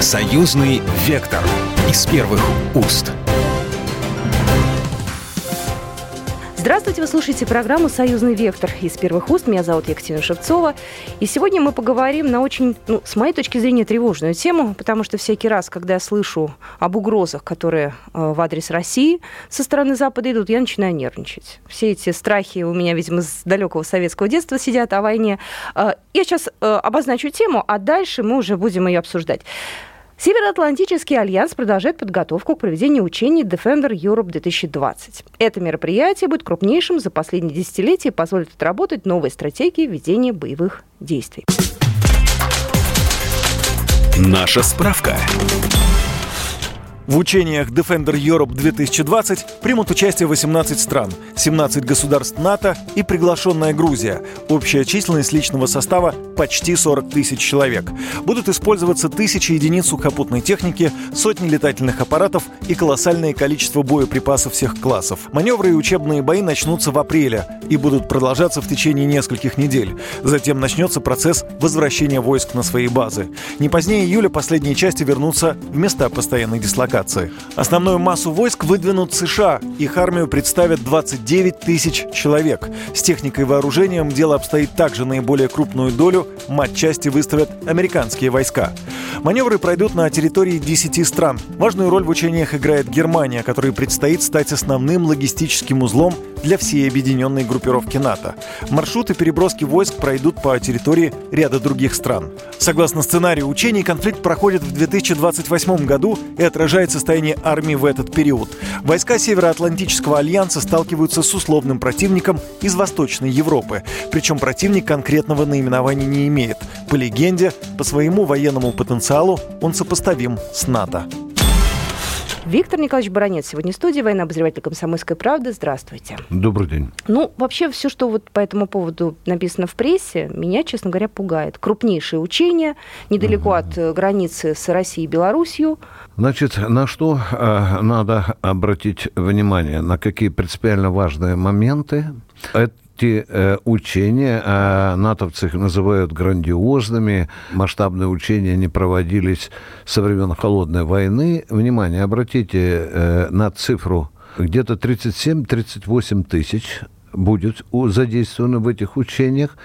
Союзный вектор из первых уст. Здравствуйте, вы слушаете программу «Союзный вектор» из первых уст. Меня зовут Екатерина Шевцова. И сегодня мы поговорим на очень, ну, с моей точки зрения, тревожную тему, потому что всякий раз, когда я слышу об угрозах, которые э, в адрес России со стороны Запада идут, я начинаю нервничать. Все эти страхи у меня, видимо, с далекого советского детства сидят о войне. Э, я сейчас э, обозначу тему, а дальше мы уже будем ее обсуждать. Североатлантический альянс продолжает подготовку к проведению учений Defender Europe 2020. Это мероприятие будет крупнейшим за последние десятилетия и позволит отработать новые стратегии ведения боевых действий. Наша справка. В учениях Defender Europe 2020 примут участие 18 стран, 17 государств НАТО и приглашенная Грузия. Общая численность личного состава почти 40 тысяч человек. Будут использоваться тысячи единиц сухопутной техники, сотни летательных аппаратов и колоссальное количество боеприпасов всех классов. Маневры и учебные бои начнутся в апреле и будут продолжаться в течение нескольких недель. Затем начнется процесс возвращения войск на свои базы. Не позднее июля последние части вернутся в места постоянной дислокации дислокации. Основную массу войск выдвинут США. Их армию представят 29 тысяч человек. С техникой и вооружением дело обстоит также наиболее крупную долю матчасти выставят американские войска. Маневры пройдут на территории 10 стран. Важную роль в учениях играет Германия, которой предстоит стать основным логистическим узлом для всей объединенной группировки НАТО. Маршруты переброски войск пройдут по территории ряда других стран. Согласно сценарию учений, конфликт проходит в 2028 году и отражает состояние армии в этот период. Войска Североатлантического альянса сталкиваются с условным противником из Восточной Европы. Причем противник конкретного наименования не имеет. По легенде, по своему военному потенциалу он сопоставим с НАТО. Виктор Николаевич Баранец сегодня в студии, военный обозреватель «Комсомольской правды». Здравствуйте. Добрый день. Ну, вообще, все, что вот по этому поводу написано в прессе, меня, честно говоря, пугает. Крупнейшие учения недалеко угу. от э, границы с Россией и Белоруссией. Значит, на что э, надо обратить внимание? На какие принципиально важные моменты? Это эти э, учения, а натовцы их называют грандиозными, масштабные учения не проводились со времен Холодной войны. Внимание, обратите э, на цифру где-то 37-38 тысяч будет задействовано в этих учениях.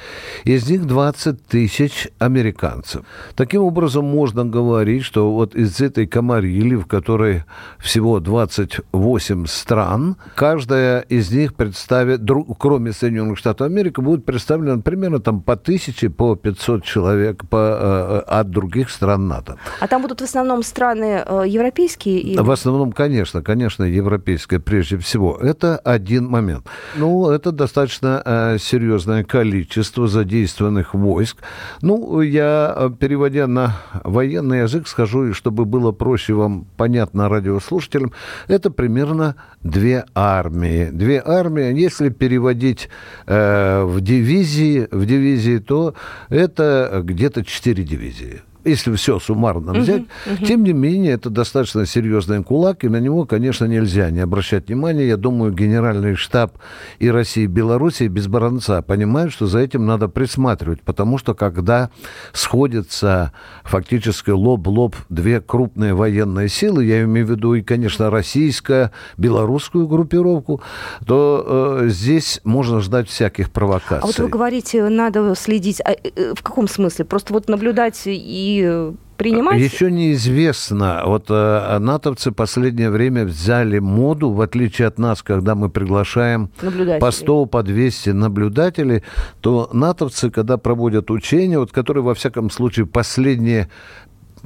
Из них 20 тысяч американцев. Таким образом, можно говорить, что вот из этой комарили, в которой всего 28 стран, каждая из них представит, кроме Соединенных Штатов Америки, будет представлена примерно там по тысяче, по 500 человек по, э, от других стран НАТО. А там будут в основном страны э, европейские? Или... В основном, конечно, конечно, европейские прежде всего. Это один момент. Ну, это достаточно э, серьезное количество задействованных войск. Ну, я, э, переводя на военный язык, скажу, чтобы было проще вам понятно радиослушателям, это примерно две армии. Две армии, если переводить э, в дивизии, в дивизии, то это где-то четыре дивизии если все суммарно взять, uh-huh, uh-huh. тем не менее, это достаточно серьезный кулак, и на него, конечно, нельзя не обращать внимания. Я думаю, генеральный штаб и России, и Белоруссии без баронца понимают, что за этим надо присматривать, потому что когда сходятся фактически лоб-лоб две крупные военные силы, я имею в виду и, конечно, российскую, белорусскую группировку, то э, здесь можно ждать всяких провокаций. А вот вы говорите, надо следить, а, э, в каком смысле? Просто вот наблюдать и принимать? Еще неизвестно. Вот э, натовцы последнее время взяли моду, в отличие от нас, когда мы приглашаем по 100, по 200 наблюдателей, то натовцы, когда проводят учения, вот которые, во всяком случае, последние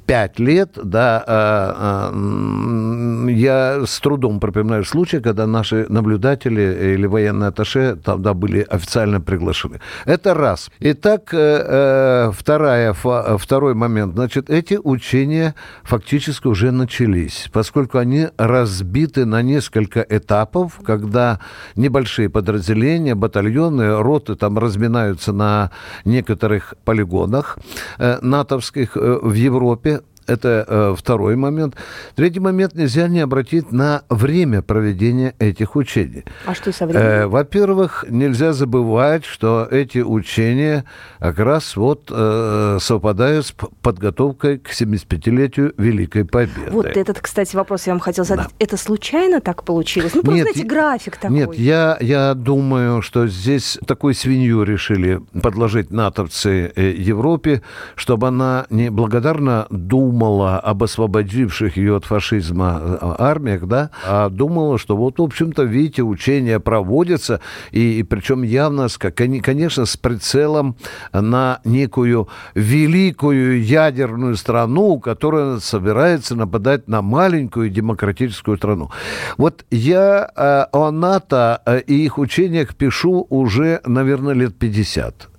пять лет, да, а, а, я с трудом припоминаю случай, когда наши наблюдатели или военные атташе тогда были официально приглашены. Это раз. Итак, э, э, вторая, второй момент. Значит, эти учения фактически уже начались, поскольку они разбиты на несколько этапов, когда небольшие подразделения, батальоны, роты там разминаются на некоторых полигонах э, натовских в Европе, pe Это э, второй момент. Третий момент нельзя не обратить на время проведения этих учений. А что со временем? Э, во-первых, нельзя забывать, что эти учения как раз вот э, совпадают с подготовкой к 75-летию Великой Победы. Вот этот, кстати, вопрос я вам хотел задать. Да. Это случайно так получилось? Ну, просто, нет, знаете, график такой. Нет, я, я думаю, что здесь такую свинью решили подложить натовцы э, Европе, чтобы она не благодарно думала об освободивших ее от фашизма э, армиях, да, а думала, что вот, в общем-то, видите, учения проводятся, и, и причем явно, конечно, с прицелом на некую великую ядерную страну, которая собирается нападать на маленькую демократическую страну. Вот я э, о НАТО и их учениях пишу уже, наверное, лет 50.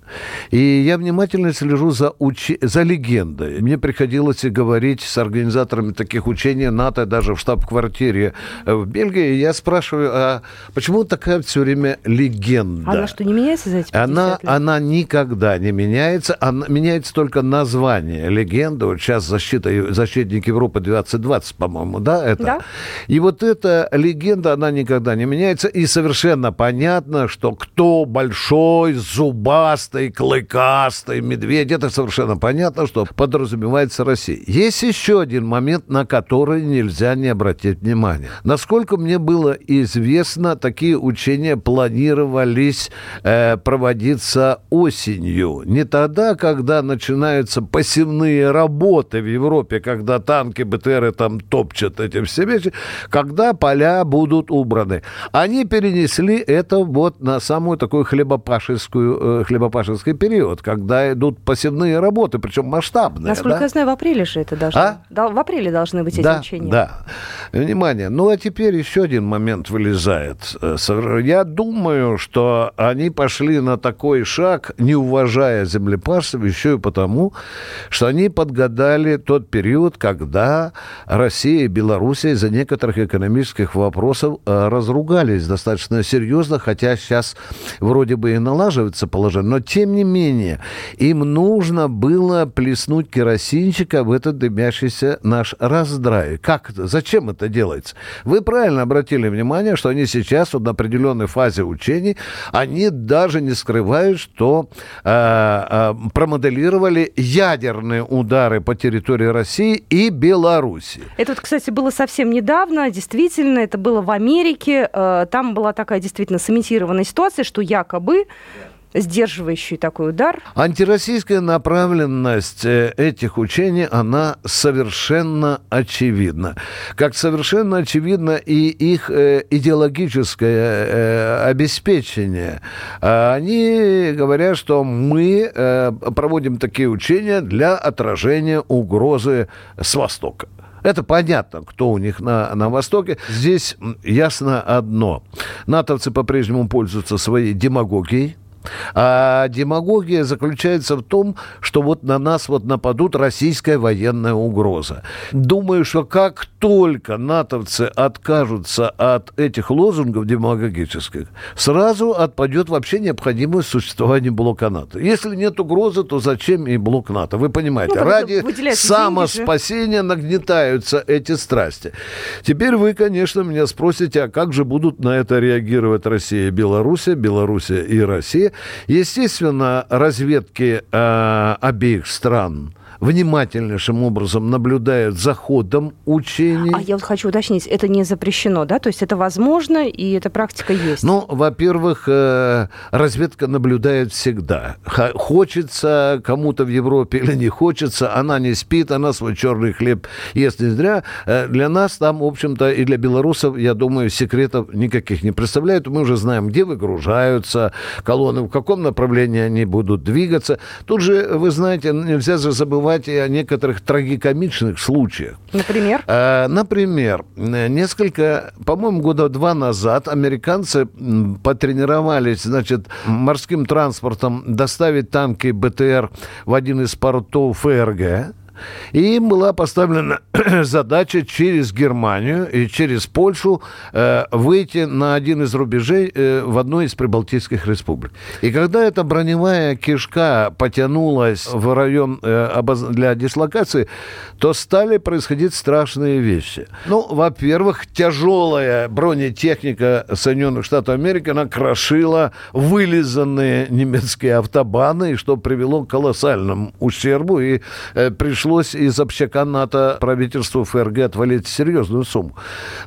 И я внимательно слежу за, уч... за легендой. Мне приходилось говорить с организаторами таких учений НАТО, даже в штаб-квартире э, в Бельгии. Я спрашиваю, а почему такая все время легенда? Она что, не меняется за эти 50 она, лет? Она никогда не меняется. Она, меняется только название легенды. Вот сейчас защита, защитник Европы 2020, по-моему, да? Это? Да. И вот эта легенда, она никогда не меняется. И совершенно понятно, что кто большой, зубастый, зубастый, клыкастый медведь. Это совершенно понятно, что подразумевается Россия. Есть еще один момент, на который нельзя не обратить внимания. Насколько мне было известно, такие учения планировались э, проводиться осенью. Не тогда, когда начинаются посевные работы в Европе, когда танки, БТРы там топчат эти все вещи, когда поля будут убраны. Они перенесли это вот на самую такую хлебопашескую, э, хлебопашескую Ромашевский период, когда идут посевные работы, причем масштабные. Насколько да? я знаю, в апреле же это должно. А? Да, в апреле должны быть эти да, учения. Да. Внимание. Ну, а теперь еще один момент вылезает. Я думаю, что они пошли на такой шаг, не уважая землепашцев, еще и потому, что они подгадали тот период, когда Россия и Белоруссия из-за некоторых экономических вопросов э, разругались достаточно серьезно, хотя сейчас вроде бы и налаживается положение, но тем не менее, им нужно было плеснуть керосинчика в этот дымящийся наш раздрай. Как это? Зачем это делается? Вы правильно обратили внимание, что они сейчас вот на определенной фазе учений, они даже не скрывают, что э, э, промоделировали ядерные удары по территории России и Беларуси. Это вот, кстати, было совсем недавно, действительно, это было в Америке. Э, там была такая действительно сымитированная ситуация, что якобы сдерживающий такой удар. Антироссийская направленность э, этих учений, она совершенно очевидна. Как совершенно очевидно и их э, идеологическое э, обеспечение. А они говорят, что мы проводим такие учения для отражения угрозы с Востока. Это понятно, кто у них на, на Востоке. Здесь ясно одно. Натовцы по-прежнему пользуются своей демагогией, а демагогия заключается в том, что вот на нас вот нападут российская военная угроза. Думаю, что как только натовцы откажутся от этих лозунгов демагогических, сразу отпадет вообще необходимость существования блока НАТО. Если нет угрозы, то зачем и блок НАТО? Вы понимаете, ну, ради самоспасения нагнетаются эти страсти. Теперь вы, конечно, меня спросите, а как же будут на это реагировать Россия и Белоруссия, Белоруссия и Россия? Естественно, разведки э, обеих стран внимательнейшим образом наблюдают за ходом учений. А я вот хочу уточнить, это не запрещено, да? То есть это возможно, и эта практика есть? Ну, во-первых, э, разведка наблюдает всегда. Хочется кому-то в Европе или не хочется, она не спит, она свой черный хлеб ест не зря. Э, для нас там, в общем-то, и для белорусов, я думаю, секретов никаких не представляют. Мы уже знаем, где выгружаются колонны, в каком направлении они будут двигаться. Тут же, вы знаете, нельзя же забывать и о некоторых трагикомичных случаях. Например? Э, например, несколько, по-моему, года два назад американцы потренировались, значит, морским транспортом доставить танки БТР в один из портов ФРГ. И им была поставлена задача через Германию и через Польшу э, выйти на один из рубежей э, в одной из прибалтийских республик. И когда эта броневая кишка потянулась в район э, для дислокации, то стали происходить страшные вещи. Ну, во-первых, тяжелая бронетехника Соединенных Штатов Америки, она крошила вылизанные немецкие автобаны, что привело к колоссальному ущербу, и э, пришлось из общака НАТО правительству ФРГ отвалить серьезную сумму.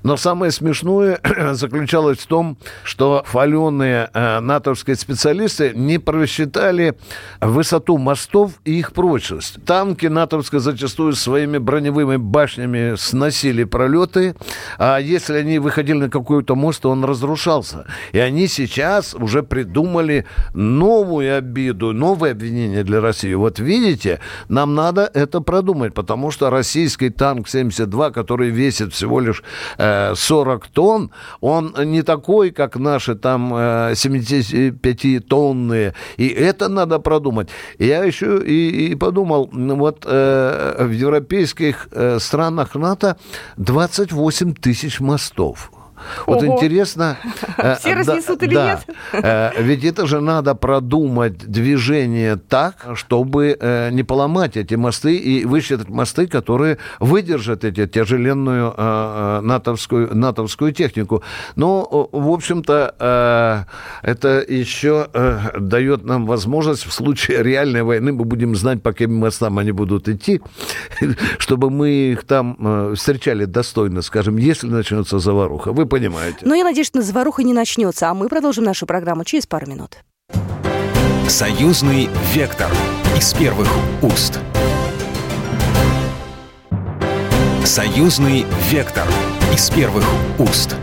Но самое смешное заключалось в том, что хваленные э, натовские специалисты не просчитали высоту мостов и их прочность. Танки натовские зачастую своими броневыми башнями сносили пролеты, а если они выходили на какой-то мост, то он разрушался. И они сейчас уже придумали новую обиду, новое обвинение для России. Вот видите, нам надо это продумать, потому что российский танк 72, который весит всего лишь э, 40 тонн, он не такой, как наши там э, 75-тонные. И это надо продумать. Я еще и, и подумал, вот э, в европейских э, странах НАТО 28 тысяч мостов. Вот Ого. интересно... Э, Все разнесут или нет? Э, ведь это же надо продумать движение так, чтобы э, не поломать эти мосты и высчитать мосты, которые выдержат эти тяжеленную натовскую, натовскую технику. Но, в общем-то, это еще дает нам возможность в случае реальной войны мы будем знать, по каким мостам они будут идти, чтобы мы их там встречали достойно, скажем, если начнется заваруха. Вы понимаете. Но я надеюсь, что заваруха не начнется, а мы продолжим нашу программу через пару минут. Союзный вектор из первых уст. Союзный вектор из первых уст.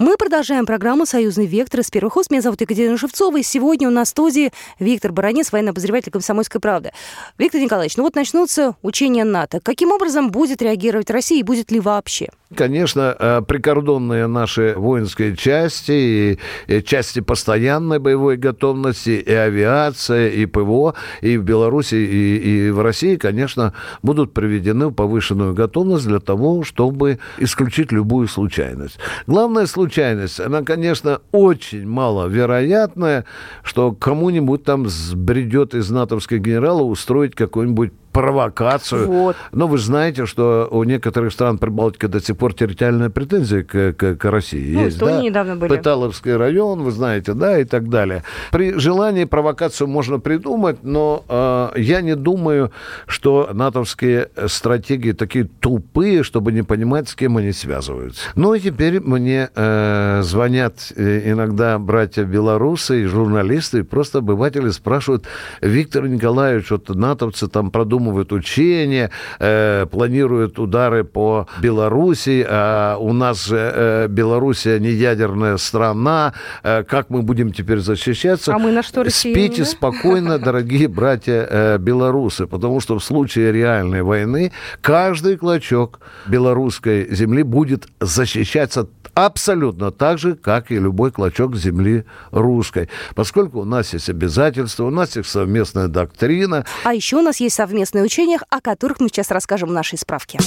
Мы продолжаем программу «Союзный вектор» из первых уст. Меня зовут Екатерина Шевцова, и сегодня у нас в студии Виктор Баранец, военный обозреватель «Комсомольской правды». Виктор Николаевич, ну вот начнутся учения НАТО. Каким образом будет реагировать Россия и будет ли вообще? Конечно, э, прикордонные наши воинские части, и части постоянной боевой готовности, и авиация, и ПВО, и в Беларуси, и, и в России, конечно, будут приведены в повышенную готовность для того, чтобы исключить любую случайность. Главная случайность случайность. Она, конечно, очень маловероятная, что кому-нибудь там сбредет из натовских генералов устроить какой-нибудь провокацию. Вот. Но вы знаете, что у некоторых стран Прибалтики до сих пор территориальная претензия к, к, к России ну, есть. Да? недавно были. Пыталовский район, вы знаете, да, и так далее. При желании провокацию можно придумать, но э, я не думаю, что натовские стратегии такие тупые, чтобы не понимать, с кем они связываются. Ну и теперь мне э, звонят э, иногда братья белорусы и журналисты, и просто обыватели спрашивают, Виктор Николаевич, вот натовцы там продумали продумывают учения, э, планируют удары по Белоруссии, а у нас же э, Белоруссия не ядерная страна, э, как мы будем теперь защищаться? А мы на что Россия Спите спокойно, дорогие братья э, белорусы, потому что в случае реальной войны каждый клочок белорусской земли будет защищаться абсолютно так же, как и любой клочок земли русской. Поскольку у нас есть обязательства, у нас есть совместная доктрина. А еще у нас есть совместные учения, о которых мы сейчас расскажем в нашей справке.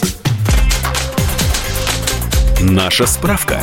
Наша справка.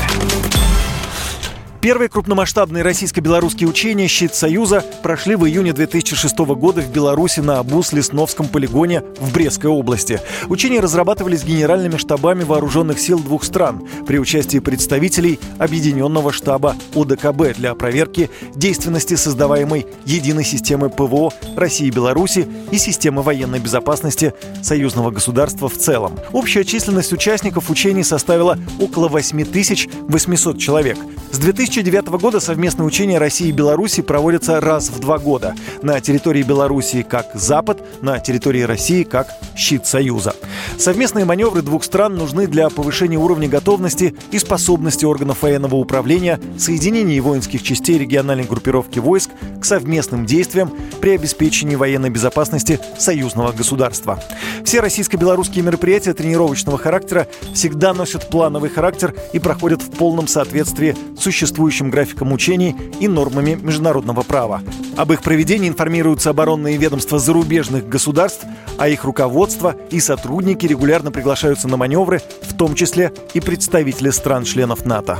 Первые крупномасштабные российско-белорусские учения «Щит Союза» прошли в июне 2006 года в Беларуси на Абус-Лесновском полигоне в Брестской области. Учения разрабатывались генеральными штабами вооруженных сил двух стран при участии представителей Объединенного штаба ОДКБ для проверки действенности создаваемой единой системы ПВО России и Беларуси и системы военной безопасности союзного государства в целом. Общая численность участников учений составила около 8800 человек. С 2000 2009 года совместные учения России и Беларуси проводятся раз в два года. На территории Беларуси как Запад, на территории России как щит Союза. Совместные маневры двух стран нужны для повышения уровня готовности и способности органов военного управления, соединения воинских частей региональной группировки войск к совместным действиям при обеспечении военной безопасности союзного государства. Все российско-белорусские мероприятия тренировочного характера всегда носят плановый характер и проходят в полном соответствии с существующим графиком учений и нормами международного права. Об их проведении информируются оборонные ведомства зарубежных государств, а их руководство и сотрудники регулярно приглашаются на маневры, в том числе и представители стран-членов НАТО.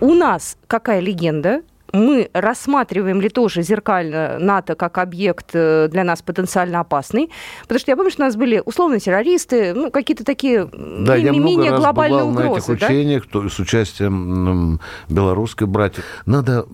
У нас какая легенда? Мы рассматриваем ли тоже зеркально НАТО как объект э, для нас потенциально опасный? Потому что я помню, что у нас были условно террористы, ну, какие-то такие да, я менее много глобальные раз бывал угрозы. на этих учениях да? с участием белорусской братьев. Надо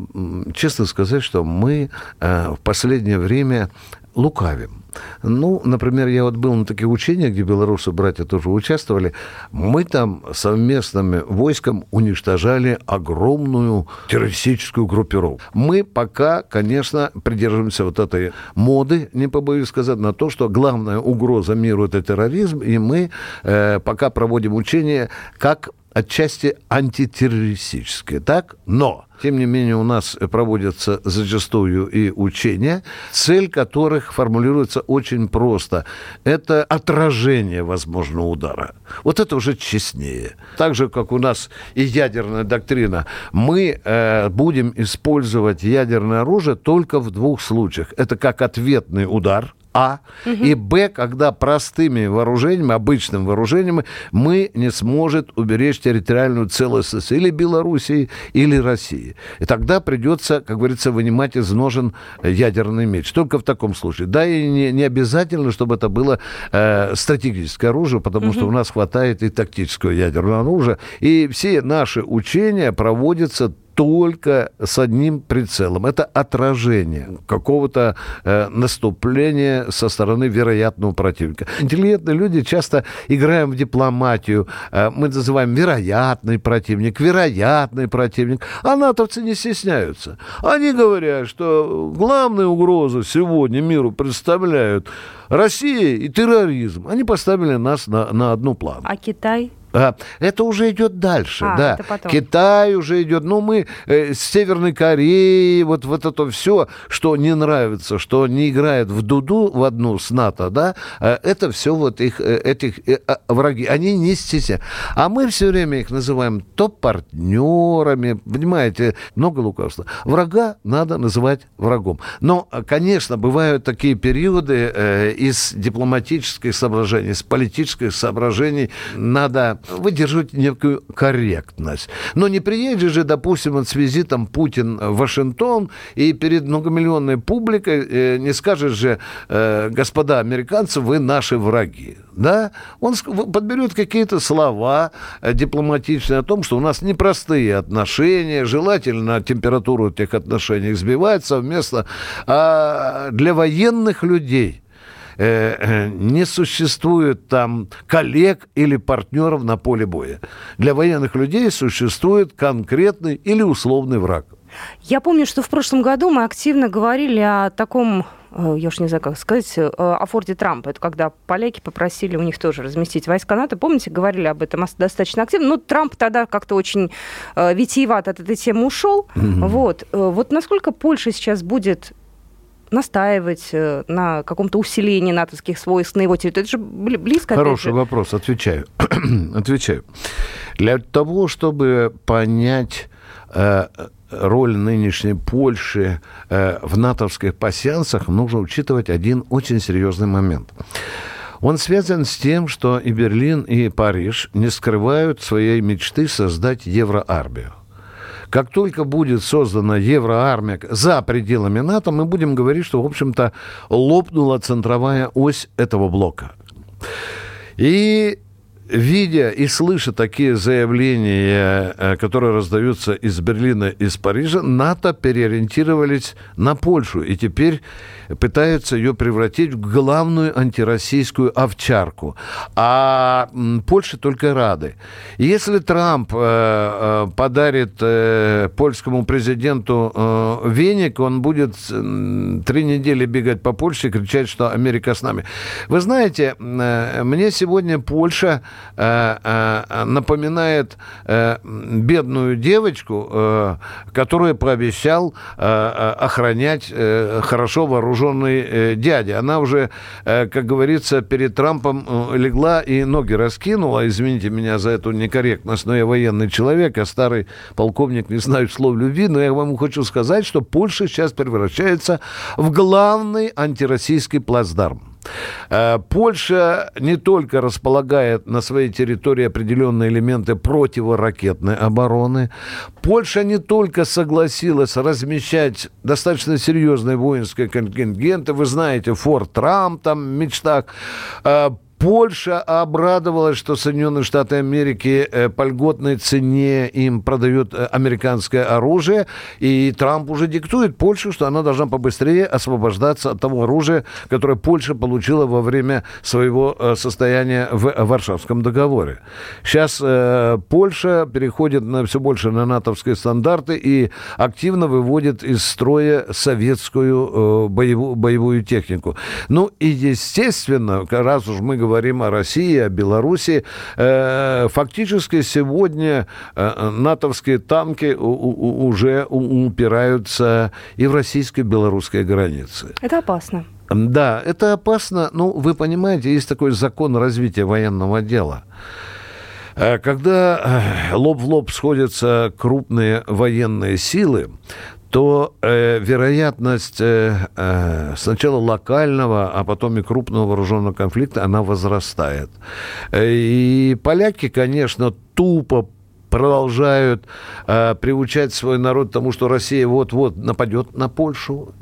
честно сказать, что мы э, в последнее время лукавим. Ну, например, я вот был на таких учениях, где белорусы, братья тоже участвовали. Мы там совместными войском уничтожали огромную террористическую группировку. Мы пока, конечно, придерживаемся вот этой моды, не побоюсь сказать, на то, что главная угроза миру – это терроризм, и мы э, пока проводим учения как отчасти антитеррористические, так? Но, тем не менее, у нас проводятся зачастую и учения, цель которых формулируется очень просто. Это отражение возможного удара. Вот это уже честнее. Так же, как у нас и ядерная доктрина, мы э, будем использовать ядерное оружие только в двух случаях. Это как ответный удар – а. Угу. И Б, когда простыми вооружениями, обычным вооружением, мы не сможет уберечь территориальную целостность или Белоруссии, или России. И тогда придется, как говорится, вынимать из ножен ядерный меч. Только в таком случае. Да, и не, не обязательно, чтобы это было э, стратегическое оружие, потому угу. что у нас хватает и тактического ядерного оружия. И все наши учения проводятся только с одним прицелом. Это отражение какого-то э, наступления со стороны вероятного противника. Интеллигентные люди часто играем в дипломатию. Э, мы называем вероятный противник, вероятный противник. А натовцы не стесняются. Они говорят, что главную угрозу сегодня миру представляют Россия и терроризм. Они поставили нас на, на одну плану. А Китай? А, это уже идет дальше, а, да. Китай уже идет. Ну, мы э, с Северной Кореи, вот, вот это все, что не нравится, что не играет в дуду в одну с НАТО, да, э, это все вот их, э, этих э, а, враги. Они не стесняются. А мы все время их называем то партнерами, понимаете, много лукавства. Врага надо называть врагом. Но, конечно, бывают такие периоды э, из дипломатических соображений, из политических соображений надо выдерживать некую корректность. Но не приедет же, допустим, вот с визитом Путин в Вашингтон и перед многомиллионной публикой э, не скажет же, э, господа американцы, вы наши враги. Да? Он подберет какие-то слова э, дипломатичные о том, что у нас непростые отношения, желательно температуру этих отношений сбивать совместно. А для военных людей – Э, э, не существует там коллег или партнеров на поле боя. Для военных людей существует конкретный или условный враг. Я помню, что в прошлом году мы активно говорили о таком э, я уж не знаю, как сказать, о форте Трампа. Это когда поляки попросили у них тоже разместить войска НАТО. Помните, говорили об этом достаточно активно. Ну, Трамп тогда как-то очень витиевато от этой темы ушел. Mm-hmm. Вот. вот насколько Польша сейчас будет настаивать э, на каком-то усилении натовских войск на его территории? Это же близко. Хороший вопрос, отвечаю. отвечаю. Для того, чтобы понять э, роль нынешней Польши э, в натовских пассиансах, нужно учитывать один очень серьезный момент. Он связан с тем, что и Берлин, и Париж не скрывают своей мечты создать евроармию. Как только будет создана евроармия за пределами НАТО, мы будем говорить, что, в общем-то, лопнула центровая ось этого блока. И видя и слыша такие заявления, э, которые раздаются из Берлина, из Парижа, НАТО переориентировались на Польшу и теперь пытаются ее превратить в главную антироссийскую овчарку. А Польше только рады. Если Трамп э, э, подарит польскому президенту веник, он будет три недели бегать по Польше и кричать, что Америка с нами. Вы знаете, мне сегодня Польша напоминает э, бедную девочку, э, которую пообещал э, э, охранять э, хорошо вооруженный э, дядя. Она уже, э, как говорится, перед Трампом э, легла и ноги раскинула. Извините меня за эту некорректность, но я военный человек, я старый полковник, не знаю слов любви, но я вам хочу сказать, что Польша сейчас превращается в главный антироссийский плацдарм. Э, Польша не только располагает на своей территории определенные элементы противоракетной обороны, Польша не только согласилась размещать достаточно серьезные воинские контингенты, вы знаете, Форт Трамп там в мечтах, э, Польша обрадовалась, что Соединенные Штаты Америки э, по льготной цене им продают э, американское оружие, и Трамп уже диктует Польше, что она должна побыстрее освобождаться от того оружия, которое Польша получила во время своего э, состояния в Варшавском договоре. Сейчас Польша переходит на, все больше на натовские стандарты и активно выводит из строя советскую боевую, боевую технику. Ну и, естественно, раз уж мы говорим говорим о России, о Беларуси. Э, фактически сегодня э, натовские танки уже упираются и в российско-белорусские границы. Это опасно. Да, это опасно. Ну, вы понимаете, есть такой закон развития военного дела. Э, когда лоб в лоб сходятся крупные военные силы, то э, вероятность э, э, сначала локального, а потом и крупного вооруженного конфликта, она возрастает. Э, и поляки, конечно, тупо продолжают э, приучать свой народ тому, что Россия вот-вот нападет на Польшу,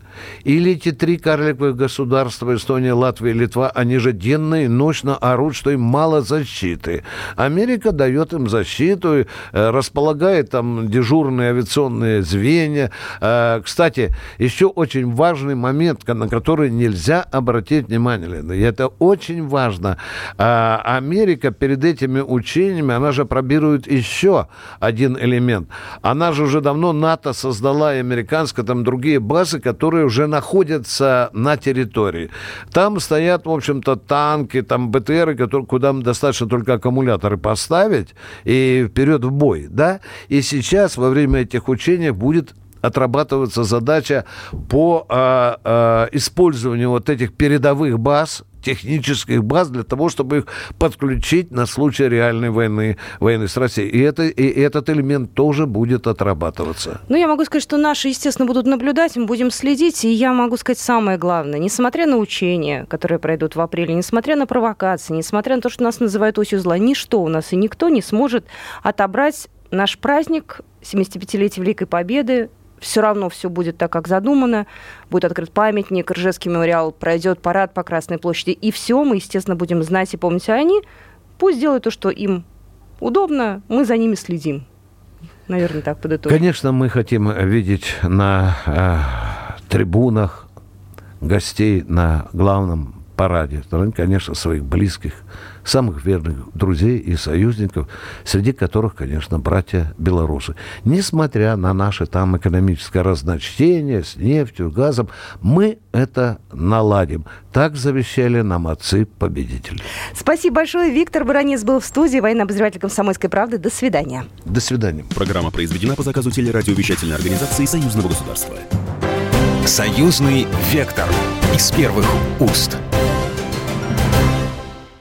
или эти три карликовых государства, Эстония, Латвия, Литва, они же денно и ночно орут, что им мало защиты. Америка дает им защиту, э, располагает там дежурные авиационные звенья. Э, кстати, еще очень важный момент, на который нельзя обратить внимание, и это очень важно. Э, Америка перед этими учениями, она же пробирует еще один элемент. Она же уже давно НАТО создала, и американская, там другие базы, которые которые уже находятся на территории. Там стоят, в общем-то, танки, там БТРы, которые, куда достаточно только аккумуляторы поставить и вперед в бой, да? И сейчас во время этих учений будет отрабатываться задача по э, э, использованию вот этих передовых баз технических баз для того, чтобы их подключить на случай реальной войны, войны с Россией. И, это, и этот элемент тоже будет отрабатываться. Ну, я могу сказать, что наши, естественно, будут наблюдать, мы будем следить. И я могу сказать самое главное. Несмотря на учения, которые пройдут в апреле, несмотря на провокации, несмотря на то, что нас называют осью зла, ничто у нас и никто не сможет отобрать наш праздник 75-летия Великой Победы все равно все будет так, как задумано. Будет открыт памятник, Ржевский мемориал, пройдет парад по Красной площади. И все, мы, естественно, будем знать и помнить, а они пусть делают то, что им удобно, мы за ними следим. Наверное, так подытожим. Конечно, мы хотим видеть на э, трибунах гостей на главном параде, конечно, своих близких, самых верных друзей и союзников, среди которых, конечно, братья белорусы. Несмотря на наше там экономическое разночтение с нефтью, газом, мы это наладим. Так завещали нам отцы-победители. Спасибо большое. Виктор Баранец был в студии, военный обозреватель «Комсомольской правды». До свидания. До свидания. Программа произведена по заказу телерадиовещательной организации Союзного государства. Союзный вектор из первых уст.